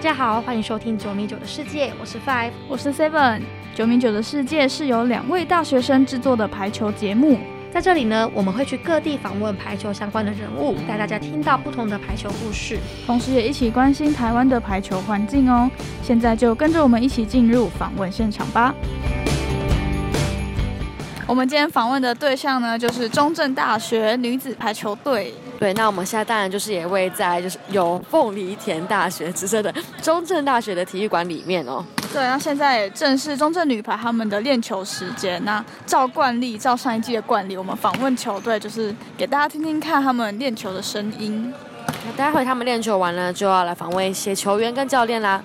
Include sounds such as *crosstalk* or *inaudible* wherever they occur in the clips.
大家好，欢迎收听九米九的世界，我是 Five，我是 Seven。九米九的世界是由两位大学生制作的排球节目，在这里呢，我们会去各地访问排球相关的人物，带大家听到不同的排球故事，同时也一起关心台湾的排球环境哦。现在就跟着我们一起进入访问现场吧。我们今天访问的对象呢，就是中正大学女子排球队。对，那我们现在当然就是也位在就是有凤梨田大学之称的中正大学的体育馆里面哦。对，那现在正是中正女排他们的练球时间。那照惯例，照上一季的惯例，我们访问球队就是给大家听听看他们练球的声音。那待会他们练球完了，就要来访问一些球员跟教练啦。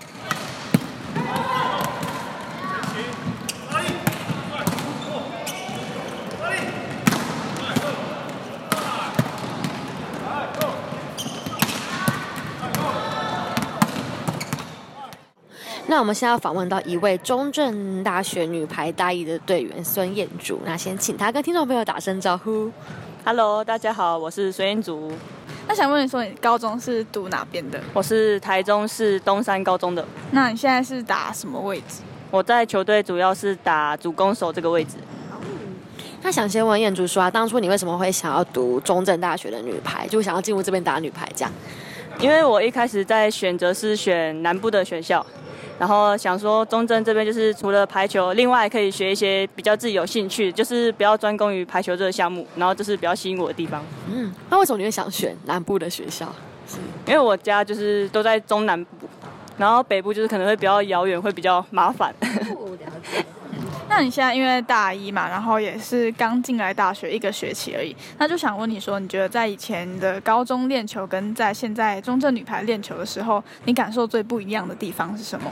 那我们现在要访问到一位中正大学女排大一的队员孙燕竹，那先请她跟听众朋友打声招呼。Hello，大家好，我是孙燕竹。那想问你说，你高中是读哪边的？我是台中市东山高中的。那你现在是打什么位置？我在球队主要是打主攻手这个位置。那想先问燕竹说啊，当初你为什么会想要读中正大学的女排，就想要进入这边打女排这样？因为我一开始在选择是选南部的学校。然后想说，中正这边就是除了排球，另外可以学一些比较自己有兴趣，就是不要专攻于排球这个项目。然后这是比较吸引我的地方。嗯，那为什么你会想选南部的学校？是因为我家就是都在中南部，然后北部就是可能会比较遥远，会比较麻烦。了解。那你现在因为大一嘛，然后也是刚进来大学一个学期而已，那就想问你说，你觉得在以前的高中练球跟在现在中正女排练球的时候，你感受最不一样的地方是什么？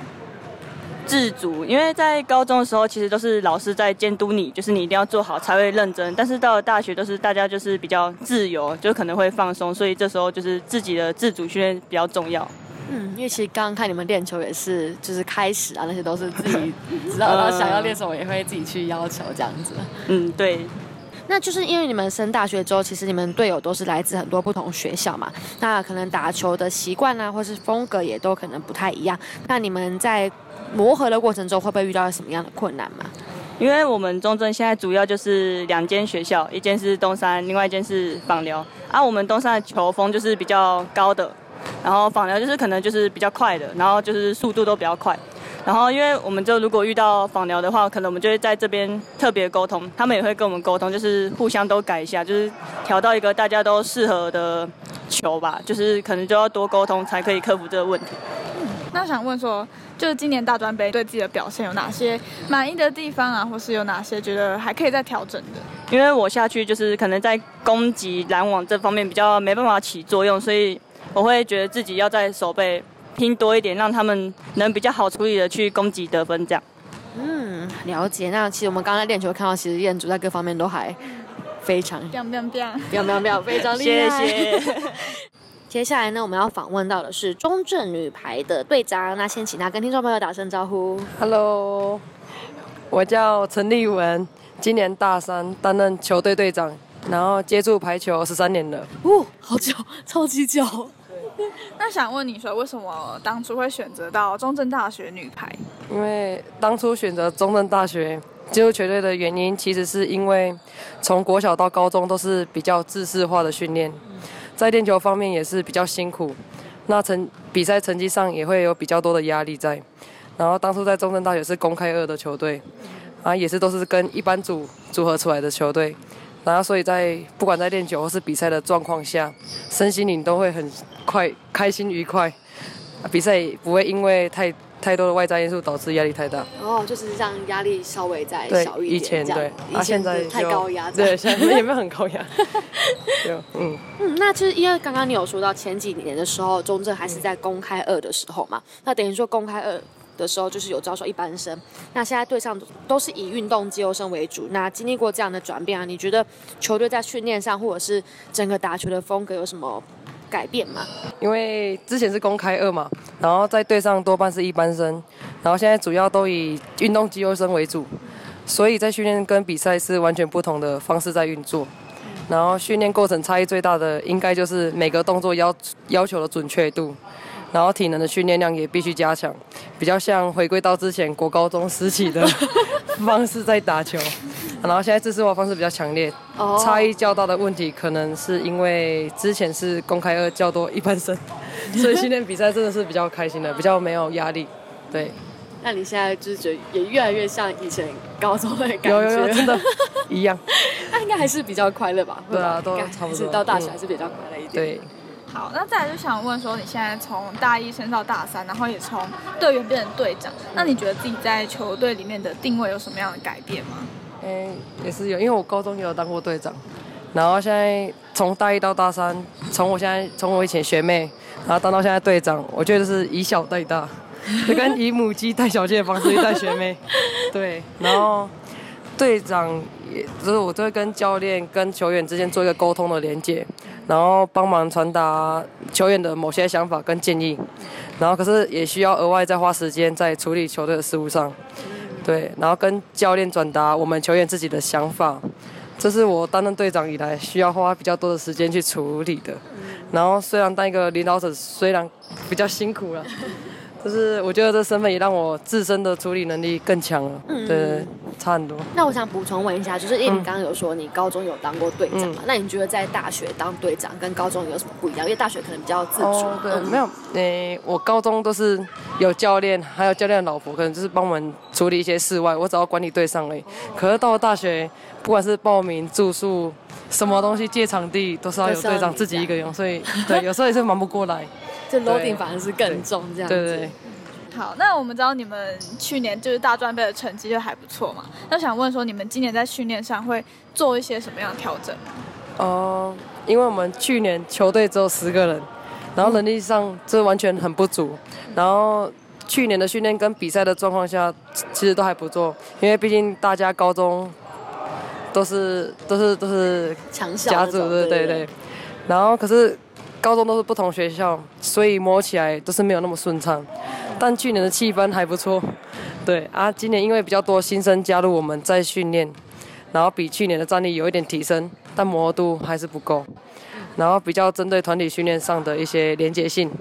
自主，因为在高中的时候，其实都是老师在监督你，就是你一定要做好才会认真。但是到了大学，都是大家就是比较自由，就可能会放松，所以这时候就是自己的自主训练比较重要。嗯，因为其实刚刚看你们练球也是，就是开始啊，那些都是自己知道，然后想要练什么也会自己去要求这样子。嗯，对。那就是因为你们升大学之后，其实你们队友都是来自很多不同学校嘛，那可能打球的习惯啊，或是风格也都可能不太一样。那你们在磨合的过程中，会不会遇到什么样的困难嘛？因为我们中正现在主要就是两间学校，一间是东山，另外一间是访寮。啊，我们东山的球风就是比较高的。然后访聊就是可能就是比较快的，然后就是速度都比较快。然后因为我们就如果遇到访聊的话，可能我们就会在这边特别沟通，他们也会跟我们沟通，就是互相都改一下，就是调到一个大家都适合的球吧。就是可能就要多沟通才可以克服这个问题。那想问说，就是今年大专杯对自己的表现有哪些满意的地方啊，或是有哪些觉得还可以再调整的？因为我下去就是可能在攻击拦网这方面比较没办法起作用，所以。我会觉得自己要在手背拼多一点，让他们能比较好处理的去攻击得分，这样。嗯，了解。那其实我们刚才练球看到，其实彦祖在各方面都还非常。*laughs* 彪彪彪，彪彪彪，非常厉害。谢谢。*laughs* 接下来呢，我们要访问到的是中正女排的队长，那先请他跟听众朋友打声招呼。Hello，我叫陈立文，今年大三，担任球队队长。然后接触排球十三年了，哦，好久，超级久。*laughs* 那想问你说，为什么当初会选择到中正大学女排？因为当初选择中正大学进入球队的原因，其实是因为从国小到高中都是比较自式化的训练，在练球方面也是比较辛苦，那成比赛成绩上也会有比较多的压力在。然后当初在中正大学是公开二的球队，啊，也是都是跟一般组组合出来的球队。然后，所以在不管在练球或是比赛的状况下，身心灵都会很快、开心、愉快。比赛不会因为太太多的外在因素导致压力太大。哦，就是让压力稍微再小一点。以前对，以前太高压。对，现在 *laughs* 有没有很高压？*laughs* 有，嗯嗯，那就是因为刚刚你有说到前几年的时候，中正还是在公开二的时候嘛，那等于说公开二。的时候就是有招收一般生，那现在队上都是以运动肌肉生为主。那经历过这样的转变啊，你觉得球队在训练上或者是整个打球的风格有什么改变吗？因为之前是公开二嘛，然后在队上多半是一般生，然后现在主要都以运动肌肉生为主，所以在训练跟比赛是完全不同的方式在运作。然后训练过程差异最大的应该就是每个动作要要求的准确度。然后体能的训练量也必须加强，比较像回归到之前国高中时期的 *laughs* 方式在打球。然后现在自视化方式比较强烈，哦差异较大的问题可能是因为之前是公开二较多一般生，所以训练比赛真的是比较开心的，比较没有压力。对，那你现在就是觉得也越来越像以前高中的感觉，有有有，真的 *laughs* 一样。那应该还是比较快乐吧？对啊都差不多是到大学嗯还是比较快乐一点。对，好，那再来就想问说，你现在从大一升到大三，然后也从队员变成队长，那你觉得自己在球队里面的定位有什么样的改变吗？嗯，也是有，因为我高中也有当过队长，然后现在从大一到大三，从我现在从我以前学妹，然后当到现在队长，我觉得是以小带大，就跟以母鸡带小鸡的方式去带学妹，*laughs* 对，然后队长也就是我都会跟教练跟球员之间做一个沟通的连接，然后帮忙传达球员的某些想法跟建议，然后可是也需要额外再花时间在处理球队的事务上。对，然后跟教练转达我们球员自己的想法，这是我担任队长以来需要花比较多的时间去处理的。然后虽然当一个领导者虽然比较辛苦了，就是我觉得这身份也让我自身的处理能力更强了。对差很多。那我想补充问一下，就是因为你刚刚有说你高中有当过队长嘛？那你觉得在大学当队长跟高中有什么不一样？因为大学可能比较自主。哦，对，嗯没有，诶、我高中都是有教练，还有教练的老婆，可能就是帮我们处理一些事外，我只要管理队上而已。可是到了大学，不管是报名、住宿，什么东西借场地，都是要有队长自己一个人，所以对，有时候也是忙不过来。*laughs* 这 loading 反而是更重这样子。对对对。好，那我们知道你们去年就是大专杯的成绩就还不错嘛，那想问说你们今年在训练上会做一些什么样的调整吗？哦、因为我们去年球队只有十个人，然后能力上这完全很不足，然后去年的训练跟比赛的状况下，其实都还不错，因为毕竟大家高中都是都是都是强校家族，种对对对。然后可是高中都是不同学校，所以摸起来都是没有那么顺畅。但去年的气氛还不错，对啊，今年因为比较多新生加入我们在训练，然后比去年的战力有一点提升，但磨合度还是不够。然后比较针对团体训练上的一些连结性，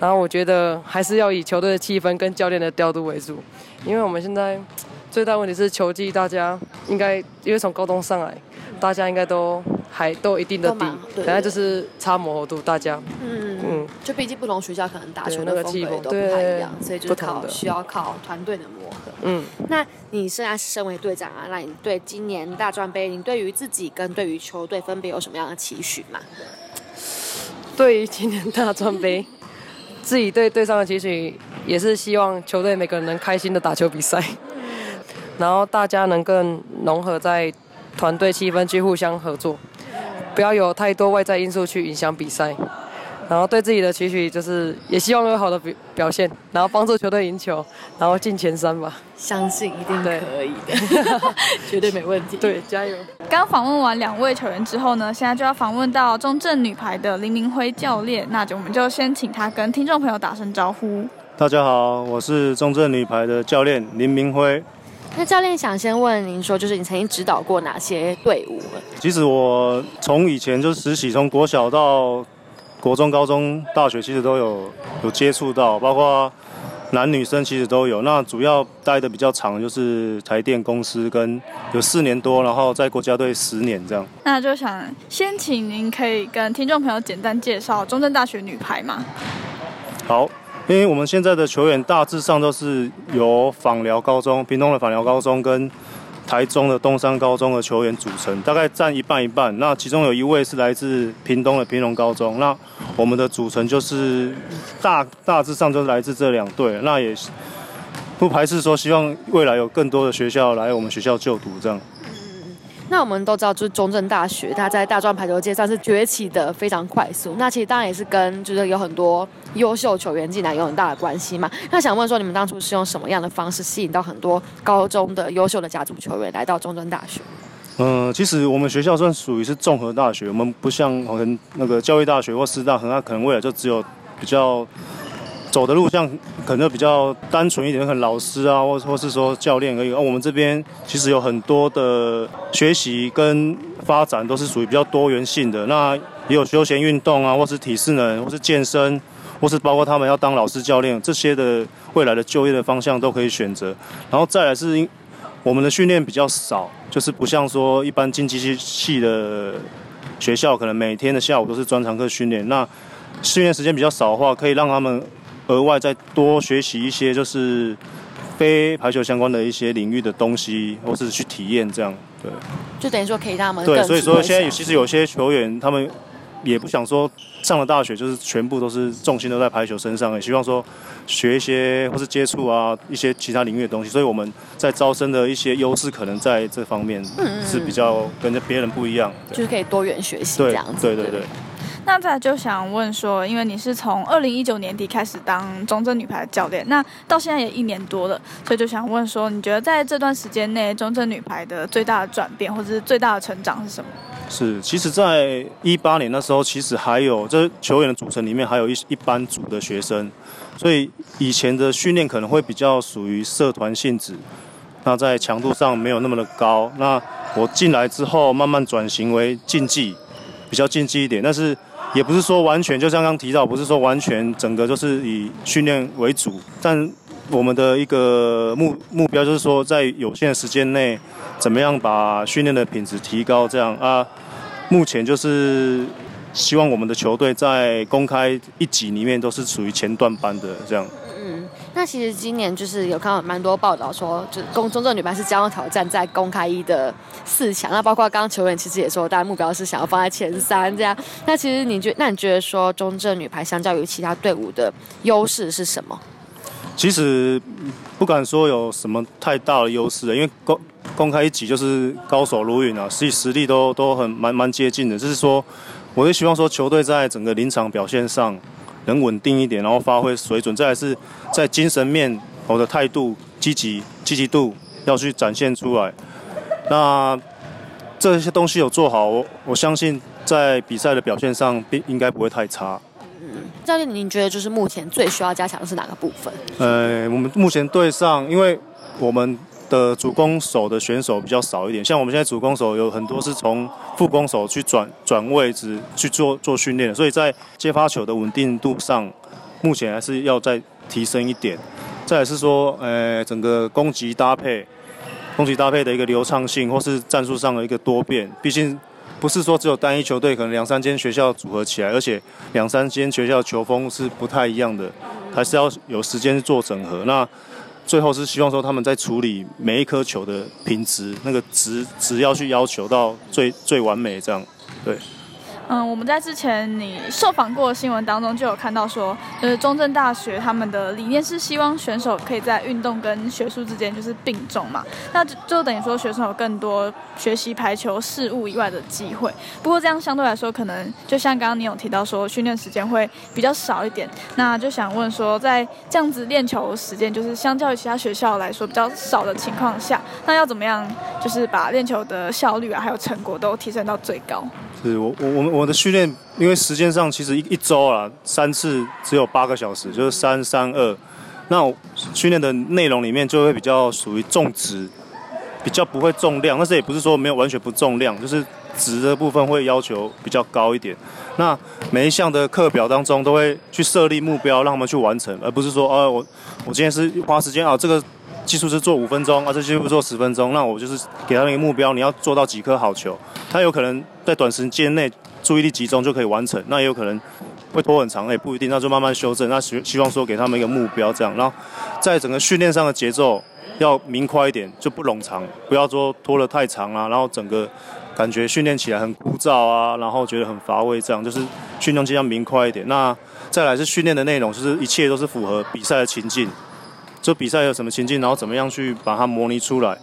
然后我觉得还是要以球队的气氛跟教练的调度为主，因为我们现在最大问题是球技，大家应该因为从高中上来，大家应该都还都有一定的底等下就是差磨合度，大家。嗯嗯。就毕竟不同学校可能打球那个气都不太一样，所以就是靠需要靠团队的磨合。嗯。那你现在身为队长啊，那你对今年大专杯，你对于自己跟对于球队分别有什么样的期许吗？对于今年大专杯，*laughs* 自己对队上的期许也是希望球队每个人能开心的打球比赛，然后大家能更融合在团队气氛去互相合作，不要有太多外在因素去影响比赛。然后对自己的期许就是，也希望有好的表表现，然后帮助球队赢球，然后进前三吧。相信一定对可以的，*laughs* 绝对没问题。*laughs* 对，加油！刚访问完两位球员之后呢，现在就要访问到中正女排的林明辉教练，那就我们就先请他跟听众朋友打声招呼。大家好，我是中正女排的教练林明辉。那教练想先问您说，就是你曾经指导过哪些队伍？其实我从以前就实习，从国小到国中、高中、大学，其实都有有接触到，包括男女生其实都有。那主要待的比较长就是台电公司，跟有四年多，然后在国家队十年这样。那就想先请您可以跟听众朋友简单介绍中正大学女排嘛？好，因为我们现在的球员大致上都是由访寮高中、屏东的访寮高中跟台中的东山高中的球员组成，大概占一半一半。那其中有一位是来自屏东的平隆高中，那我们的组成就是大大致上就是来自这两队。那也不排斥说，希望未来有更多的学校来我们学校就读这样。那我们都知道，就是中正大学，它在大专排球界算是崛起的非常快速。那其实当然也是跟就是有很多优秀球员进来有很大的关系嘛。那想问说，你们当初是用什么样的方式吸引到很多高中的优秀的甲族球员来到中正大学？嗯，其实我们学校算属于是综合大学，我们不像可能那个教育大学或师大，可能它可能未来就只有比较走的路像可能比较单纯一点，可能老师啊，或或是说教练而已。而、我们这边其实有很多的学习跟发展都是属于比较多元性的，那也有休闲运动啊，或是体适能，或是健身，或是包括他们要当老师、教练这些的未来的就业的方向都可以选择。然后再来是因我们的训练比较少，就是不像说一般经济系的学校，可能每天的下午都是专长课训练。那训练时间比较少的话，可以让他们额外再多学习一些，就是非排球相关的一些领域的东西，或是去体验这样。对，就等于说可以让他们对，所以说现在其实有些球员他们也不想说上了大学就是全部都是重心都在排球身上，也希望说学一些或是接触啊一些其他领域的东西。所以我们在招生的一些优势可能在这方面是比较跟别人不一样。就是可以多元学习这对样子。对对对。那再就想问说，因为你是从二零一九年底开始当中正女排的教练，那到现在也一年多了，所以就想问说，你觉得在这段时间内，中正女排的最大的转变或者是最大的成长是什么？是，其实，在一八年那时候，其实还有这球员的组成里面还有一一班组的学生，所以以前的训练可能会比较属于社团性质，那在强度上没有那么的高。那我进来之后，慢慢转型为竞技，比较竞技一点，但是也不是说完全，就像刚刚提到，不是说完全整个就是以训练为主，但我们的一个目目标就是说，在有限的时间内，怎么样把训练的品质提高，这样啊。目前就是希望我们的球队在公开一级里面都是属于前段班的这样。那其实今年就是有看到蛮多报道说，就公中正女排是将要挑战在公开一的四强。那包括刚刚球员其实也说，大家目标是想要放在前三这样。那其实你觉，那你觉得说中正女排相较于其他队伍的优势是什么？其实不敢说有什么太大的优势，因为公公开一级就是高手如云啊，实际实力都都很蛮蛮接近的。就是说，我也希望说球队在整个临场表现上能稳定一点，然后发挥水准。再来是在精神面，我的态度积极积极度要去展现出来。那这些东西有做好，我我相信在比赛的表现上并应该不会太差。嗯教练，您觉得就是目前最需要加强的是哪个部分？呃，我们目前队上，因为我们的主攻手的选手比较少一点，像我们现在主攻手有很多是从副攻手去转转位置去做做训练，所以在接发球的稳定度上，目前还是要再提升一点。再来是说，呃，整个攻击搭配，攻击搭配的一个流畅性，或是战术上的一个多变，毕竟。不是说只有单一球队，可能两三间学校组合起来，而且两三间学校球风是不太一样的，还是要有时间做整合。那最后是希望说他们在处理每一颗球的品质，那个值值要去要求到最最完美，这样对。嗯，我们在之前你受访过的新闻当中就有看到说，就是中正大学他们的理念是希望选手可以在运动跟学术之间就是并重嘛，那就就等于说学生有更多学习排球事物以外的机会。不过这样相对来说，可能就像刚刚你有提到说，训练时间会比较少一点。那就想问说，在这样子练球时间就是相较于其他学校来说比较少的情况下，那要怎么样就是把练球的效率啊还有成果都提升到最高？是我我我们我的训练，因为时间上其实一一周啊三次只有八个小时，就是三三二。那训练的内容里面就会比较属于重质，比较不会重量，但是也不是说没有完全不重量，就是值的部分会要求比较高一点。那每一项的课表当中都会去设立目标，让他们去完成，而不是说哦我我今天是花时间啊这个。技术是做五分钟，啊，这技术做十分钟，那我就是给他们一个目标，你要做到几颗好球，他有可能在短时间内注意力集中就可以完成，那也有可能会拖很长，也不一定，那就慢慢修正。那希希望说给他们一个目标，这样，然后在整个训练上的节奏要明快一点，就不冗长，不要说拖得太长啊，然后整个感觉训练起来很枯燥啊，然后觉得很乏味，这样就是训练尽量明快一点。那再来是训练的内容，就是一切都是符合比赛的情境。这比赛有什么情境，然后怎么样去把它模拟出来，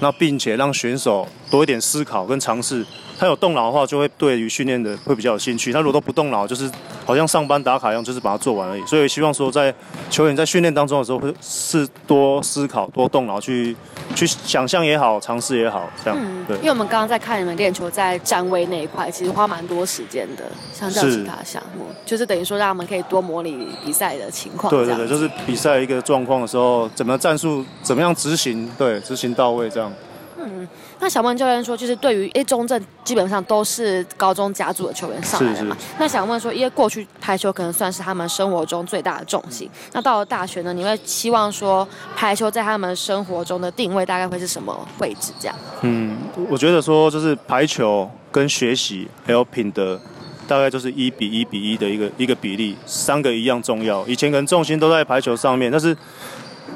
那并且让选手多一点思考跟尝试。他有动脑的话，就会对于训练的会比较有兴趣。他如果都不动脑，就是好像上班打卡一样，就是把它做完而已。所以希望说，在球员在训练当中的时候，会是多思考、多动脑，去去想象也好，尝试也好，这样。嗯对。因为我们刚刚在看你们练球，在站位那一块，其实花蛮多时间的，相较其他项目，就是等于说让他们可以多模拟比赛的情况。对对对，就是比赛一个状况的时候，怎么战术怎么样执行，对，执行到位这样。嗯，那想问教练说，就是对于因为中正基本上都是高中甲组的球员上来的嘛，那想问说，因为过去排球可能算是他们生活中最大的重心，那到了大学呢，你会期望说排球在他们生活中的定位大概会是什么位置？这样？嗯，我觉得说就是排球跟学习还有品德，大概就是一比一比一的一个一个比例，三个一样重要。以前可能重心都在排球上面，但是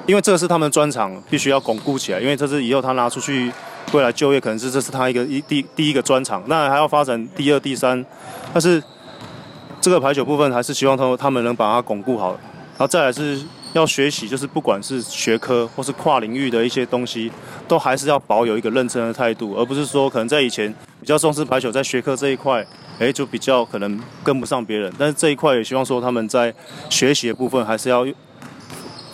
因为这个是他们专长，必须要巩固起来。因为这是以后他拿出去未来就业，可能是这是他一个一第第一个专长。那还要发展第二、第三，但是这个排球部分还是希望他他们能把它巩固好。然后再来是要学习，就是不管是学科或是跨领域的一些东西，都还是要保有一个认真的态度，而不是说可能在以前比较重视排球，在学科这一块，哎，就比较可能跟不上别人。但是这一块也希望说他们在学习的部分还是要。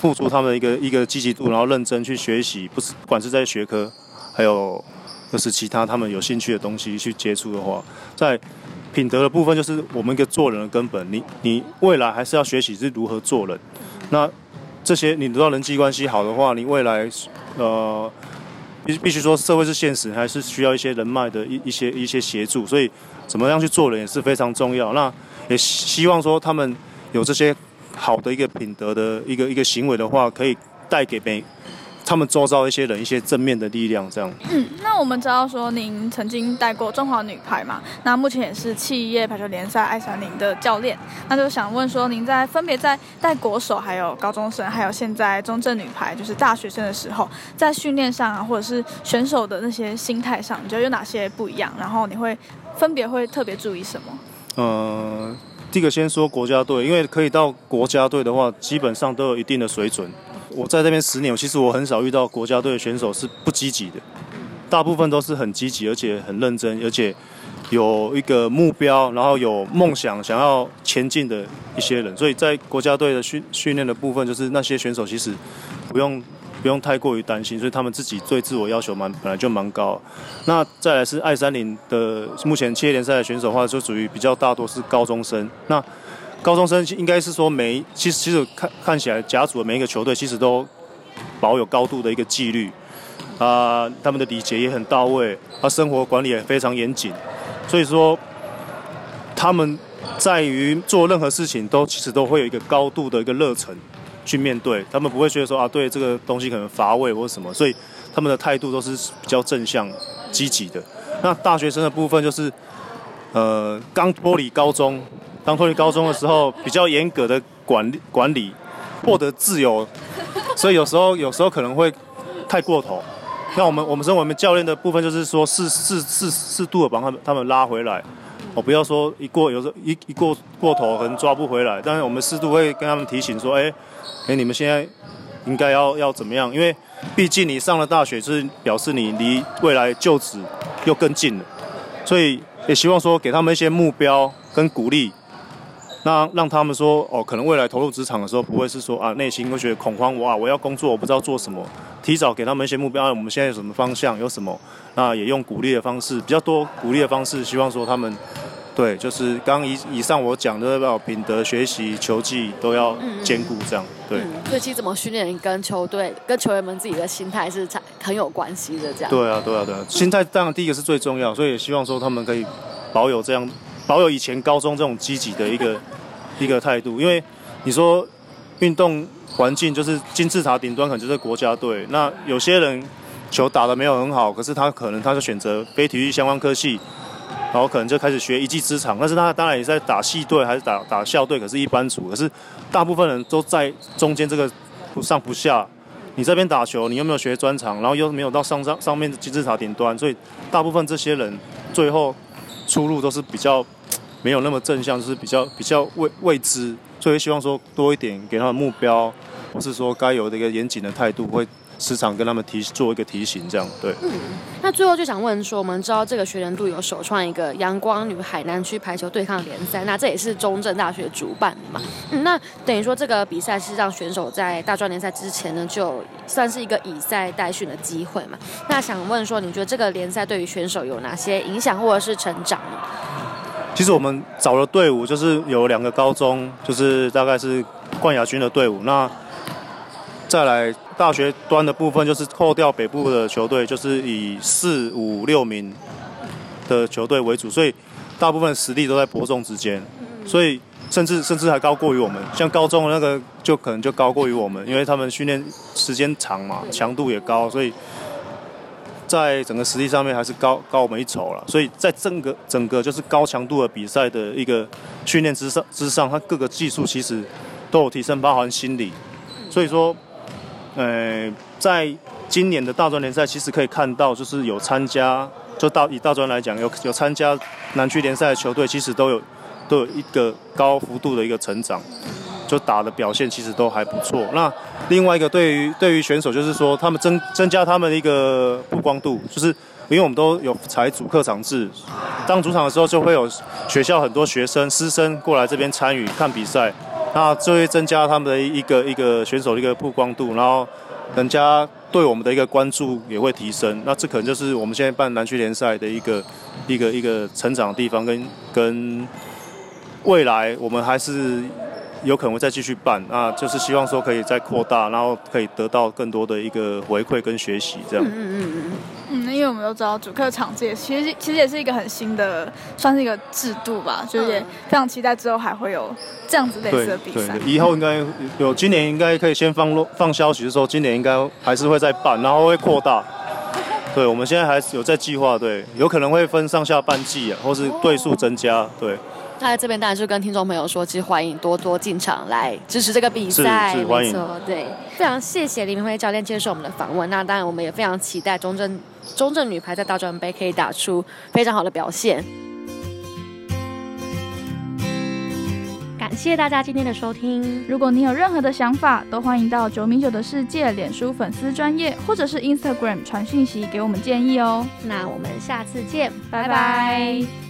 付出他们一个一个积极度，然后认真去学习，不是不管是在学科，还有就是其他他们有兴趣的东西去接触的话，在品德的部分，就是我们一个做人的根本。你你未来还是要学习是如何做人。那这些你知道人际关系好的话，你未来呃必必须说社会是现实，还是需要一些人脉的一一些一些协助。所以怎么样去做人也是非常重要。那也希望说他们有这些。好的一个品德的一个一个行为的话，可以带给每他们周遭一些人一些正面的力量。这样。嗯，那我们知道说您曾经带过中华女排嘛，那目前也是企业排球联赛爱三零的教练。那就想问说，您在分别在带国手、还有高中生，还有现在中正女排就是大学生的时候，在训练上啊，或者是选手的那些心态上，你觉得有哪些不一样？然后你会分别会特别注意什么？呃。第一个先说国家队，因为可以到国家队的话，基本上都有一定的水准。我在这边十年，其实我很少遇到国家队的选手是不积极的，大部分都是很积极，而且很认真，而且有一个目标，然后有梦想想要前进的一些人。所以在国家队的训训练的部分，就是那些选手其实不用。不用太过于担心，所以他们自己对自我要求蛮本来就蛮高。那再来是爱三零的目前七业联赛的选手的话，就属于比较大多是高中生。那高中生应该是说每其实其实看看起来甲组的每一个球队其实都保有高度的一个纪律啊，他们的礼节也很到位，啊，生活管理也非常严谨。所以说他们在于做任何事情都其实都会有一个高度的一个热忱。去面对，他们不会觉得说啊，对这个东西可能乏味或什么，所以他们的态度都是比较正向、积极的。那大学生的部分就是，呃，刚脱离高中，当脱离高中的时候，比较严格的管管理，获得自由，所以有时候有时候可能会太过头。那我们我们身为我们教练的部分，就是说适适适适度的把他们他们拉回来。我不要说一过有时候一一过过头可能抓不回来，但是我们适度会跟他们提醒说，哎。哎，你们现在应该要要怎么样？因为毕竟你上了大学，就是表示你离未来就职又更近了，所以也希望说给他们一些目标跟鼓励，那让他们说哦，可能未来投入职场的时候，不会是说啊内心会觉得恐慌，哇，我要工作，我不知道做什么。提早给他们一些目标，我们现在有什么方向，有什么，那也用鼓励的方式，比较多鼓励的方式，希望说他们。对，就是刚以以上我讲的，要品德、学习、球技都要兼顾，这样对。所以其实怎么训练，跟球队、跟球员们自己的心态是很有关系的，这样。对啊，对啊，对啊，心态当然第一个是最重要，所以也希望说他们可以保有这样，保有以前高中这种积极的一个一个态度。因为你说运动环境就是金字塔顶端，可能就是国家队。那有些人球打的没有很好，可是他可能他就选择非体育相关科系。然后可能就开始学一技之长，但是他当然也在打系队还是打打校队，可是一般组，可是大部分人都在中间这个不上不下。你这边打球，你又没有学专长？然后又没有到上上上面金字塔顶端，所以大部分这些人最后出路都是比较没有那么正向，就是比较比较未未知。所以希望说多一点给他们目标，或是说该有的一个严谨的态度会。时常跟他们提做一个提醒，这样对。那最后就想问说，我们知道这个学年度有首创一个阳光女海南区排球对抗联赛，那这也是中正大学主办的嘛？嗯，那等于说这个比赛是让选手在大专联赛之前呢，就算是一个以赛代训的机会嘛？那想问说，你觉得这个联赛对于选手有哪些影响或者是成长呢？其实我们找了队伍，就是有两个高中，就是大概是冠亚军的队伍，那。再来大学端的部分，就是扣掉北部的球队，就是以四五六名的球队为主，所以大部分实力都在伯仲之间，所以甚至甚至还高过于我们。像高中的那个就可能就高过于我们，因为他们训练时间长嘛，强度也高，所以在整个实力上面还是高高我们一筹了。所以在整个整个就是高强度的比赛的一个训练之上之上，它各个技术其实都有提升，包含心理。所以说，呃，在今年的大专联赛，其实可以看到，就是有参加，就大以大专来讲，有有参加南区联赛的球队，其实都有都有一个高幅度的一个成长，就打的表现其实都还不错。那另外一个对于对于选手，就是说他们增增加他们的一个曝光度，就是因为我们都有采主客场制，当主场的时候就会有学校很多学生师生过来这边参与看比赛。那这会增加他们的一个一个选手的一个曝光度，然后人家对我们的一个关注也会提升。那这可能就是我们现在办南区联赛的一个一个一个成长的地方，跟跟未来我们还是有可能会再继续办。那就是希望说可以再扩大，然后可以得到更多的一个回馈跟学习，这样。嗯嗯嗯。嗯，因为我们都知道主客场这也，其实其实也是一个很新的，算是一个制度吧，就是也非常期待之后还会有这样子类似的比赛。以后应该有，今年应该可以先放放消息，说今年应该还是会再办，然后会扩大。对，我们现在还是有在计划，对，有可能会分上下半季啊，或是队数增加，对。那在这边当然就跟听众朋友说，其实欢迎多多进场来支持这个比赛，没错，对。非常谢谢李明辉教练接受我们的访问，那当然我们也非常期待中正。中正女排在大专杯可以打出非常好的表现。感谢大家今天的收听。如果你有任何的想法，都欢迎到九米九的世界脸书粉丝专业，或者是 Instagram 传讯息给我们建议哦。那我们下次见，拜拜。